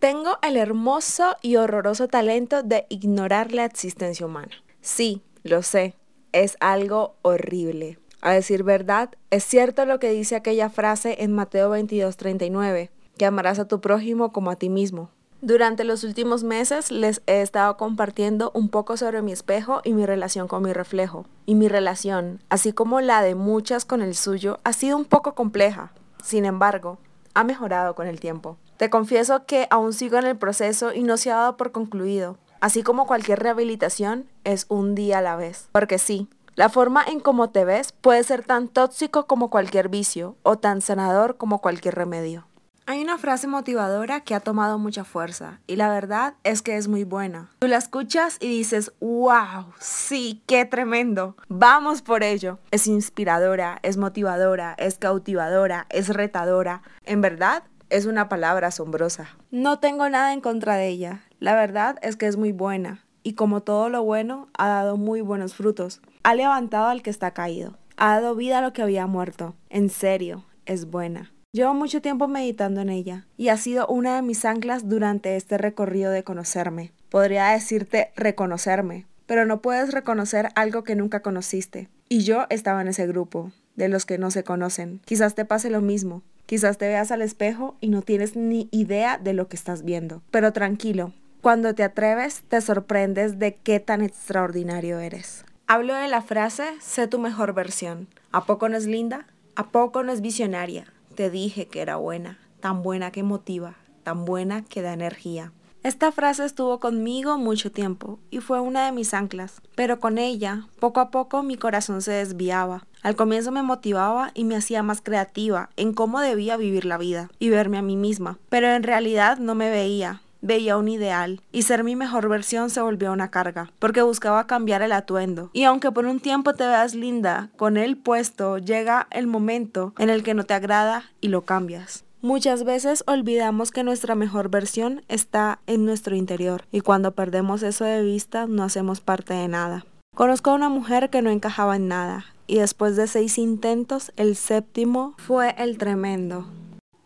Tengo el hermoso y horroroso talento de ignorar la existencia humana. Sí, lo sé, es algo horrible. A decir verdad, es cierto lo que dice aquella frase en Mateo 22:39, que amarás a tu prójimo como a ti mismo. Durante los últimos meses les he estado compartiendo un poco sobre mi espejo y mi relación con mi reflejo. Y mi relación, así como la de muchas con el suyo, ha sido un poco compleja. Sin embargo, ha mejorado con el tiempo. Te confieso que aún sigo en el proceso y no se ha dado por concluido. Así como cualquier rehabilitación, es un día a la vez. Porque sí, la forma en cómo te ves puede ser tan tóxico como cualquier vicio o tan sanador como cualquier remedio. Hay una frase motivadora que ha tomado mucha fuerza y la verdad es que es muy buena. Tú la escuchas y dices, wow, sí, qué tremendo, vamos por ello. Es inspiradora, es motivadora, es cautivadora, es retadora. En verdad, es una palabra asombrosa. No tengo nada en contra de ella. La verdad es que es muy buena y como todo lo bueno, ha dado muy buenos frutos. Ha levantado al que está caído. Ha dado vida a lo que había muerto. En serio, es buena. Llevo mucho tiempo meditando en ella y ha sido una de mis anclas durante este recorrido de conocerme. Podría decirte reconocerme, pero no puedes reconocer algo que nunca conociste. Y yo estaba en ese grupo, de los que no se conocen. Quizás te pase lo mismo. Quizás te veas al espejo y no tienes ni idea de lo que estás viendo. Pero tranquilo, cuando te atreves te sorprendes de qué tan extraordinario eres. Hablo de la frase, sé tu mejor versión. ¿A poco no es linda? ¿A poco no es visionaria? Te dije que era buena, tan buena que motiva, tan buena que da energía. Esta frase estuvo conmigo mucho tiempo y fue una de mis anclas, pero con ella, poco a poco mi corazón se desviaba. Al comienzo me motivaba y me hacía más creativa en cómo debía vivir la vida y verme a mí misma, pero en realidad no me veía, veía un ideal y ser mi mejor versión se volvió una carga, porque buscaba cambiar el atuendo. Y aunque por un tiempo te veas linda con él puesto, llega el momento en el que no te agrada y lo cambias. Muchas veces olvidamos que nuestra mejor versión está en nuestro interior y cuando perdemos eso de vista no hacemos parte de nada. Conozco a una mujer que no encajaba en nada y después de seis intentos el séptimo fue el tremendo.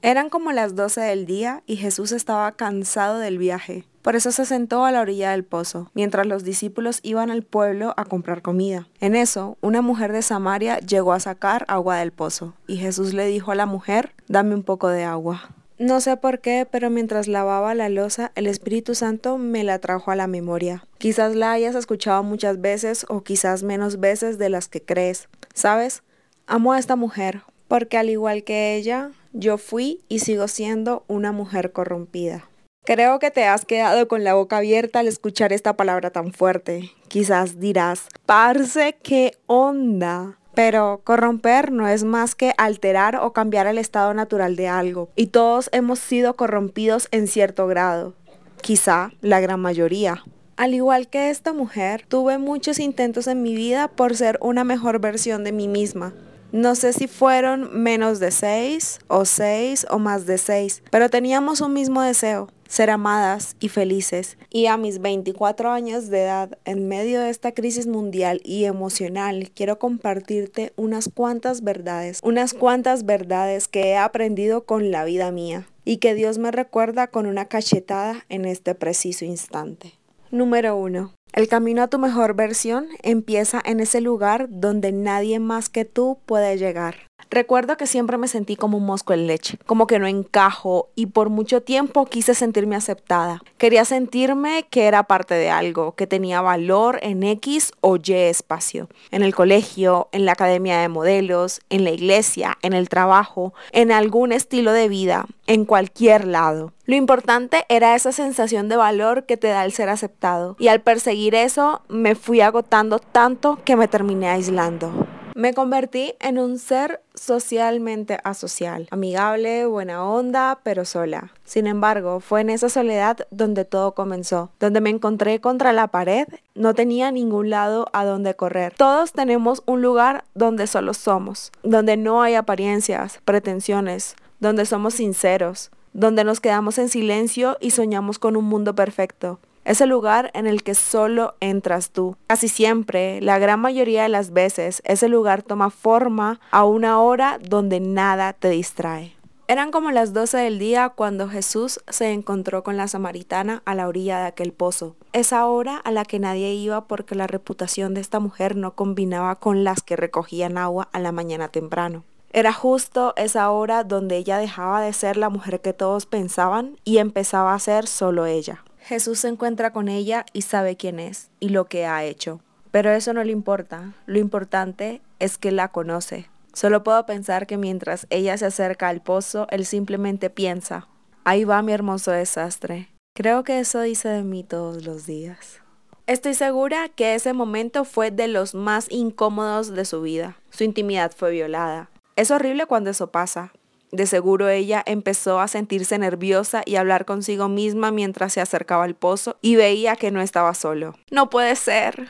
Eran como las doce del día y Jesús estaba cansado del viaje. Por eso se sentó a la orilla del pozo, mientras los discípulos iban al pueblo a comprar comida. En eso, una mujer de Samaria llegó a sacar agua del pozo, y Jesús le dijo a la mujer, dame un poco de agua. No sé por qué, pero mientras lavaba la losa, el Espíritu Santo me la trajo a la memoria. Quizás la hayas escuchado muchas veces o quizás menos veces de las que crees. ¿Sabes? Amo a esta mujer, porque al igual que ella, yo fui y sigo siendo una mujer corrompida. Creo que te has quedado con la boca abierta al escuchar esta palabra tan fuerte. Quizás dirás, parce, qué onda. Pero corromper no es más que alterar o cambiar el estado natural de algo. Y todos hemos sido corrompidos en cierto grado. Quizá la gran mayoría. Al igual que esta mujer, tuve muchos intentos en mi vida por ser una mejor versión de mí misma. No sé si fueron menos de seis o seis o más de seis, pero teníamos un mismo deseo, ser amadas y felices. Y a mis 24 años de edad, en medio de esta crisis mundial y emocional, quiero compartirte unas cuantas verdades, unas cuantas verdades que he aprendido con la vida mía y que Dios me recuerda con una cachetada en este preciso instante. Número 1. El camino a tu mejor versión empieza en ese lugar donde nadie más que tú puede llegar. Recuerdo que siempre me sentí como un mosco en leche, como que no encajo y por mucho tiempo quise sentirme aceptada. Quería sentirme que era parte de algo, que tenía valor en X o Y espacio. En el colegio, en la academia de modelos, en la iglesia, en el trabajo, en algún estilo de vida, en cualquier lado. Lo importante era esa sensación de valor que te da el ser aceptado. Y al perseguir eso, me fui agotando tanto que me terminé aislando. Me convertí en un ser socialmente asocial, amigable, buena onda, pero sola. Sin embargo, fue en esa soledad donde todo comenzó, donde me encontré contra la pared, no tenía ningún lado a donde correr. Todos tenemos un lugar donde solo somos, donde no hay apariencias, pretensiones, donde somos sinceros, donde nos quedamos en silencio y soñamos con un mundo perfecto. Es el lugar en el que solo entras tú. Casi siempre, la gran mayoría de las veces, ese lugar toma forma a una hora donde nada te distrae. Eran como las 12 del día cuando Jesús se encontró con la samaritana a la orilla de aquel pozo. Esa hora a la que nadie iba porque la reputación de esta mujer no combinaba con las que recogían agua a la mañana temprano. Era justo esa hora donde ella dejaba de ser la mujer que todos pensaban y empezaba a ser solo ella. Jesús se encuentra con ella y sabe quién es y lo que ha hecho. Pero eso no le importa. Lo importante es que la conoce, Solo puedo pensar que mientras ella se acerca al pozo, él simplemente piensa, ahí va mi hermoso desastre. Creo que eso dice de mí todos los días. Estoy segura que ese momento fue de los más incómodos de su vida. Su intimidad fue violada. Es horrible cuando eso pasa. De seguro ella empezó a sentirse nerviosa y a hablar consigo misma mientras se acercaba al pozo y veía que no estaba solo. No puede ser.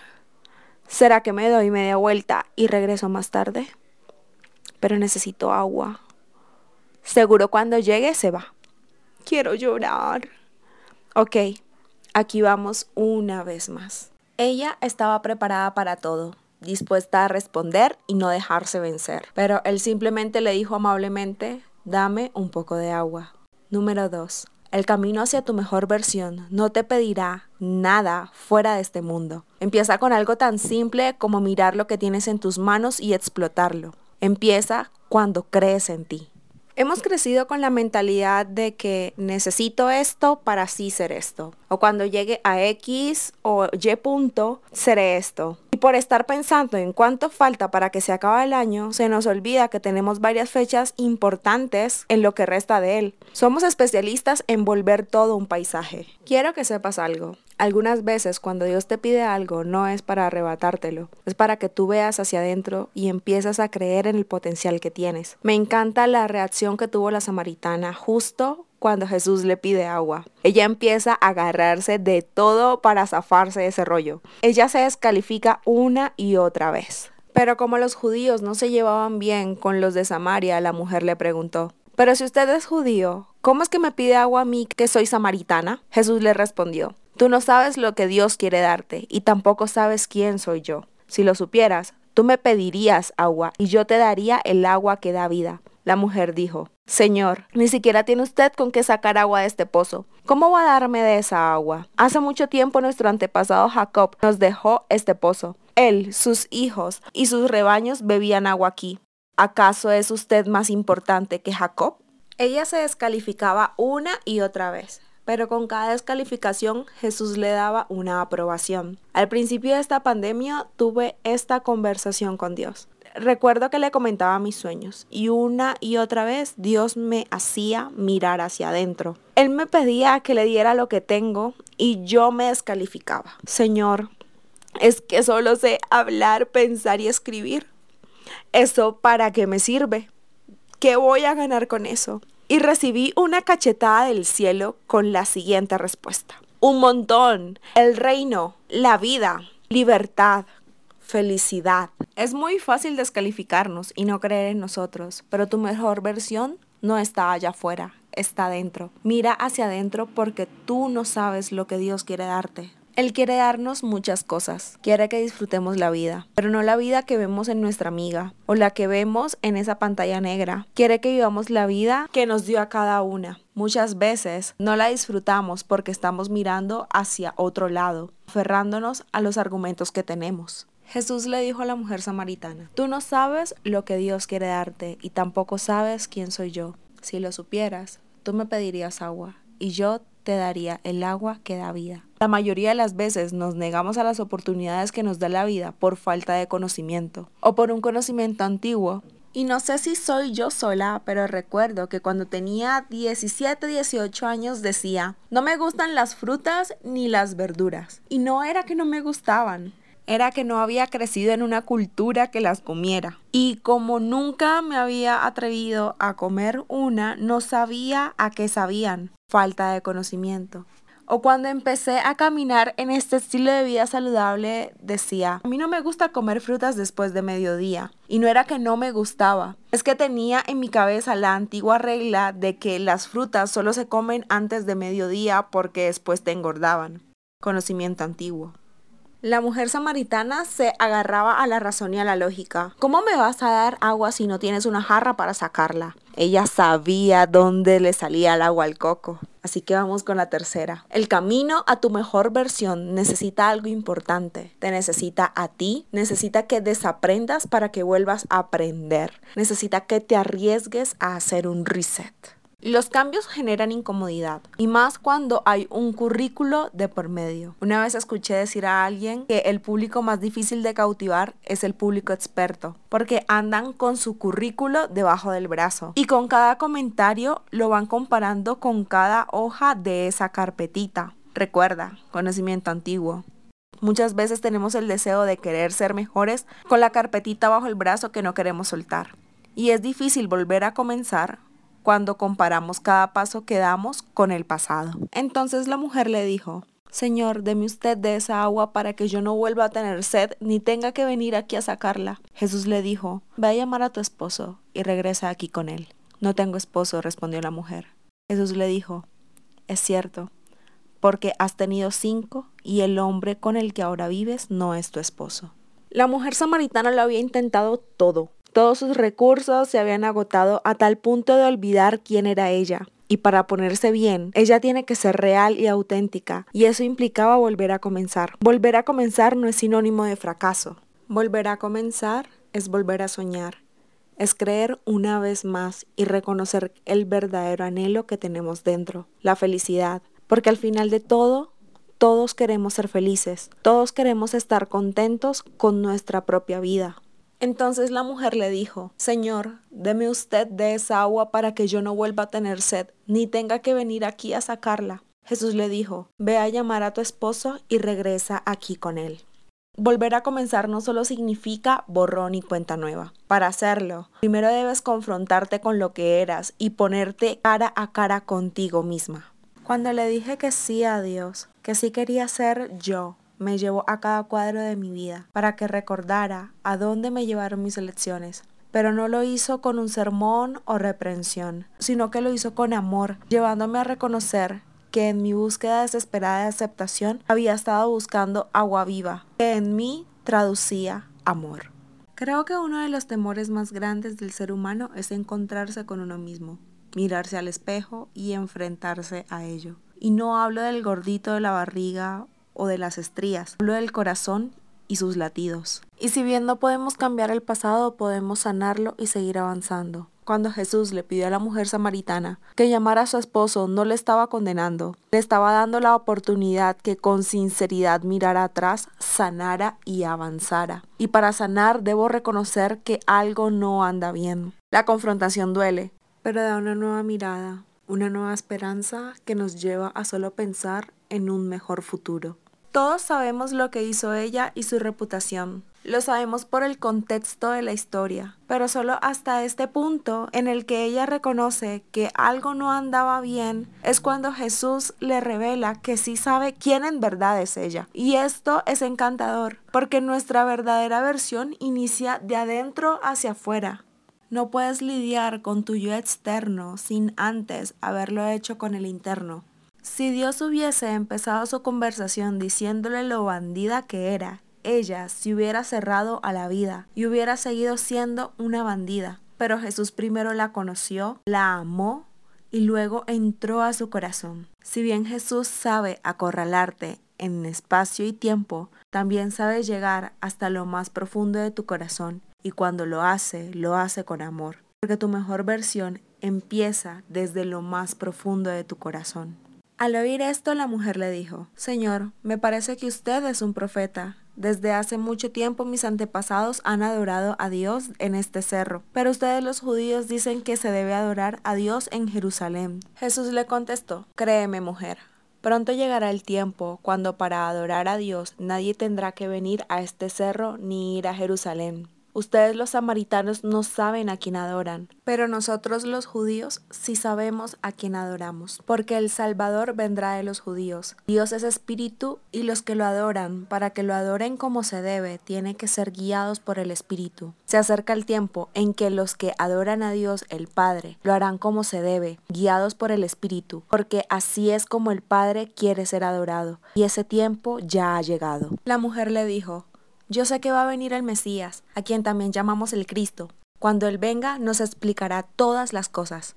¿Será que me doy media vuelta y regreso más tarde? pero necesito agua. Seguro cuando llegue se va. Quiero llorar. Ok, aquí vamos una vez más. Ella estaba preparada para todo, dispuesta a responder y no dejarse vencer. Pero él simplemente le dijo amablemente, dame un poco de agua. Número 2. El camino hacia tu mejor versión no te pedirá nada fuera de este mundo. Empieza con algo tan simple como mirar lo que tienes en tus manos y explotarlo. Empieza cuando crees en ti. Hemos crecido con la mentalidad de que necesito esto para así ser esto. O cuando llegue a X o Y punto, seré esto. Por estar pensando en cuánto falta para que se acabe el año, se nos olvida que tenemos varias fechas importantes en lo que resta de él. Somos especialistas en volver todo un paisaje. Quiero que sepas algo. Algunas veces cuando Dios te pide algo no es para arrebatártelo, es para que tú veas hacia adentro y empiezas a creer en el potencial que tienes. Me encanta la reacción que tuvo la samaritana justo cuando Jesús le pide agua. Ella empieza a agarrarse de todo para zafarse de ese rollo. Ella se descalifica una y otra vez. Pero como los judíos no se llevaban bien con los de Samaria, la mujer le preguntó, pero si usted es judío, ¿cómo es que me pide agua a mí que soy samaritana? Jesús le respondió, Tú no sabes lo que Dios quiere darte y tampoco sabes quién soy yo. Si lo supieras, tú me pedirías agua y yo te daría el agua que da vida. La mujer dijo, Señor, ni siquiera tiene usted con qué sacar agua de este pozo. ¿Cómo va a darme de esa agua? Hace mucho tiempo nuestro antepasado Jacob nos dejó este pozo. Él, sus hijos y sus rebaños bebían agua aquí. ¿Acaso es usted más importante que Jacob? Ella se descalificaba una y otra vez pero con cada descalificación Jesús le daba una aprobación. Al principio de esta pandemia tuve esta conversación con Dios. Recuerdo que le comentaba mis sueños y una y otra vez Dios me hacía mirar hacia adentro. Él me pedía que le diera lo que tengo y yo me descalificaba. Señor, es que solo sé hablar, pensar y escribir. ¿Eso para qué me sirve? ¿Qué voy a ganar con eso? y recibí una cachetada del cielo con la siguiente respuesta. Un montón, el reino, la vida, libertad, felicidad. Es muy fácil descalificarnos y no creer en nosotros, pero tu mejor versión no está allá afuera, está dentro. Mira hacia adentro porque tú no sabes lo que Dios quiere darte. Él quiere darnos muchas cosas, quiere que disfrutemos la vida, pero no la vida que vemos en nuestra amiga o la que vemos en esa pantalla negra. Quiere que vivamos la vida que nos dio a cada una. Muchas veces no la disfrutamos porque estamos mirando hacia otro lado, aferrándonos a los argumentos que tenemos. Jesús le dijo a la mujer samaritana, tú no sabes lo que Dios quiere darte y tampoco sabes quién soy yo. Si lo supieras, tú me pedirías agua y yo te daría el agua que da vida. La mayoría de las veces nos negamos a las oportunidades que nos da la vida por falta de conocimiento o por un conocimiento antiguo. Y no sé si soy yo sola, pero recuerdo que cuando tenía 17, 18 años decía, no me gustan las frutas ni las verduras. Y no era que no me gustaban, era que no había crecido en una cultura que las comiera. Y como nunca me había atrevido a comer una, no sabía a qué sabían falta de conocimiento. O cuando empecé a caminar en este estilo de vida saludable, decía, a mí no me gusta comer frutas después de mediodía. Y no era que no me gustaba, es que tenía en mi cabeza la antigua regla de que las frutas solo se comen antes de mediodía porque después te engordaban. Conocimiento antiguo. La mujer samaritana se agarraba a la razón y a la lógica. ¿Cómo me vas a dar agua si no tienes una jarra para sacarla? Ella sabía dónde le salía el agua al coco. Así que vamos con la tercera. El camino a tu mejor versión necesita algo importante. Te necesita a ti, necesita que desaprendas para que vuelvas a aprender. Necesita que te arriesgues a hacer un reset. Los cambios generan incomodidad y más cuando hay un currículo de por medio. Una vez escuché decir a alguien que el público más difícil de cautivar es el público experto, porque andan con su currículo debajo del brazo y con cada comentario lo van comparando con cada hoja de esa carpetita. Recuerda, conocimiento antiguo. Muchas veces tenemos el deseo de querer ser mejores con la carpetita bajo el brazo que no queremos soltar. Y es difícil volver a comenzar cuando comparamos cada paso que damos con el pasado. Entonces la mujer le dijo, Señor, deme usted de esa agua para que yo no vuelva a tener sed ni tenga que venir aquí a sacarla. Jesús le dijo, Ve a llamar a tu esposo y regresa aquí con él. No tengo esposo, respondió la mujer. Jesús le dijo, Es cierto, porque has tenido cinco y el hombre con el que ahora vives no es tu esposo. La mujer samaritana lo había intentado todo, todos sus recursos se habían agotado a tal punto de olvidar quién era ella. Y para ponerse bien, ella tiene que ser real y auténtica, y eso implicaba volver a comenzar. Volver a comenzar no es sinónimo de fracaso. Volver a comenzar es volver a soñar, es creer una vez más y reconocer el verdadero anhelo que tenemos dentro, la felicidad, porque al final de todo, todos queremos ser felices, todos queremos estar contentos con nuestra propia vida. Entonces la mujer le dijo, Señor, deme usted de esa agua para que yo no vuelva a tener sed, ni tenga que venir aquí a sacarla. Jesús le dijo, Ve a llamar a tu esposo y regresa aquí con él. Volver a comenzar no solo significa borrón y cuenta nueva. Para hacerlo, primero debes confrontarte con lo que eras y ponerte cara a cara contigo misma. Cuando le dije que sí a Dios, que sí quería ser yo, me llevó a cada cuadro de mi vida para que recordara a dónde me llevaron mis elecciones. Pero no lo hizo con un sermón o reprensión, sino que lo hizo con amor, llevándome a reconocer que en mi búsqueda desesperada de aceptación había estado buscando agua viva, que en mí traducía amor. Creo que uno de los temores más grandes del ser humano es encontrarse con uno mismo, mirarse al espejo y enfrentarse a ello. Y no hablo del gordito de la barriga o de las estrías, hablo del corazón y sus latidos. Y si bien no podemos cambiar el pasado, podemos sanarlo y seguir avanzando. Cuando Jesús le pidió a la mujer samaritana que llamara a su esposo, no le estaba condenando, le estaba dando la oportunidad que con sinceridad mirara atrás, sanara y avanzara. Y para sanar debo reconocer que algo no anda bien. La confrontación duele, pero da una nueva mirada, una nueva esperanza que nos lleva a solo pensar en un mejor futuro. Todos sabemos lo que hizo ella y su reputación. Lo sabemos por el contexto de la historia, pero solo hasta este punto en el que ella reconoce que algo no andaba bien es cuando Jesús le revela que sí sabe quién en verdad es ella. Y esto es encantador, porque nuestra verdadera versión inicia de adentro hacia afuera. No puedes lidiar con tu yo externo sin antes haberlo hecho con el interno. Si Dios hubiese empezado su conversación diciéndole lo bandida que era, ella se hubiera cerrado a la vida y hubiera seguido siendo una bandida. Pero Jesús primero la conoció, la amó y luego entró a su corazón. Si bien Jesús sabe acorralarte en espacio y tiempo, también sabe llegar hasta lo más profundo de tu corazón y cuando lo hace, lo hace con amor, porque tu mejor versión empieza desde lo más profundo de tu corazón. Al oír esto, la mujer le dijo, Señor, me parece que usted es un profeta. Desde hace mucho tiempo mis antepasados han adorado a Dios en este cerro, pero ustedes los judíos dicen que se debe adorar a Dios en Jerusalén. Jesús le contestó, Créeme mujer, pronto llegará el tiempo cuando para adorar a Dios nadie tendrá que venir a este cerro ni ir a Jerusalén. Ustedes los samaritanos no saben a quién adoran, pero nosotros los judíos sí sabemos a quién adoramos, porque el Salvador vendrá de los judíos. Dios es espíritu y los que lo adoran, para que lo adoren como se debe, tienen que ser guiados por el espíritu. Se acerca el tiempo en que los que adoran a Dios el Padre lo harán como se debe, guiados por el espíritu, porque así es como el Padre quiere ser adorado, y ese tiempo ya ha llegado. La mujer le dijo, yo sé que va a venir el Mesías, a quien también llamamos el Cristo. Cuando Él venga nos explicará todas las cosas.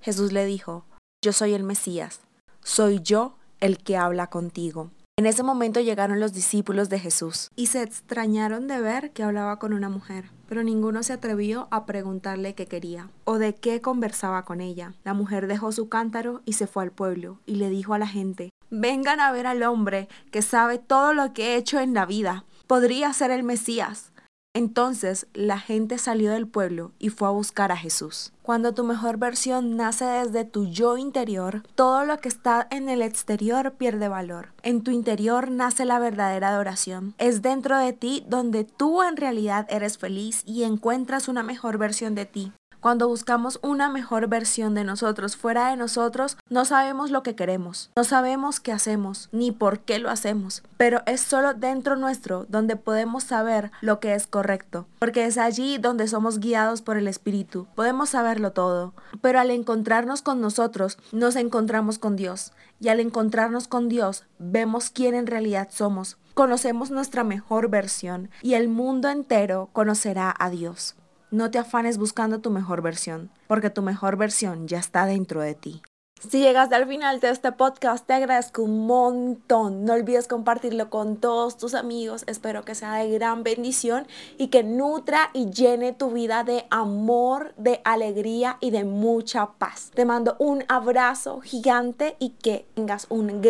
Jesús le dijo, Yo soy el Mesías, soy yo el que habla contigo. En ese momento llegaron los discípulos de Jesús y se extrañaron de ver que hablaba con una mujer, pero ninguno se atrevió a preguntarle qué quería o de qué conversaba con ella. La mujer dejó su cántaro y se fue al pueblo y le dijo a la gente, vengan a ver al hombre que sabe todo lo que he hecho en la vida podría ser el Mesías. Entonces la gente salió del pueblo y fue a buscar a Jesús. Cuando tu mejor versión nace desde tu yo interior, todo lo que está en el exterior pierde valor. En tu interior nace la verdadera adoración. Es dentro de ti donde tú en realidad eres feliz y encuentras una mejor versión de ti. Cuando buscamos una mejor versión de nosotros fuera de nosotros, no sabemos lo que queremos, no sabemos qué hacemos, ni por qué lo hacemos, pero es solo dentro nuestro donde podemos saber lo que es correcto, porque es allí donde somos guiados por el Espíritu. Podemos saberlo todo, pero al encontrarnos con nosotros, nos encontramos con Dios, y al encontrarnos con Dios, vemos quién en realidad somos, conocemos nuestra mejor versión, y el mundo entero conocerá a Dios. No te afanes buscando tu mejor versión, porque tu mejor versión ya está dentro de ti. Si llegaste al final de este podcast, te agradezco un montón. No olvides compartirlo con todos tus amigos. Espero que sea de gran bendición y que nutra y llene tu vida de amor, de alegría y de mucha paz. Te mando un abrazo gigante y que tengas un gran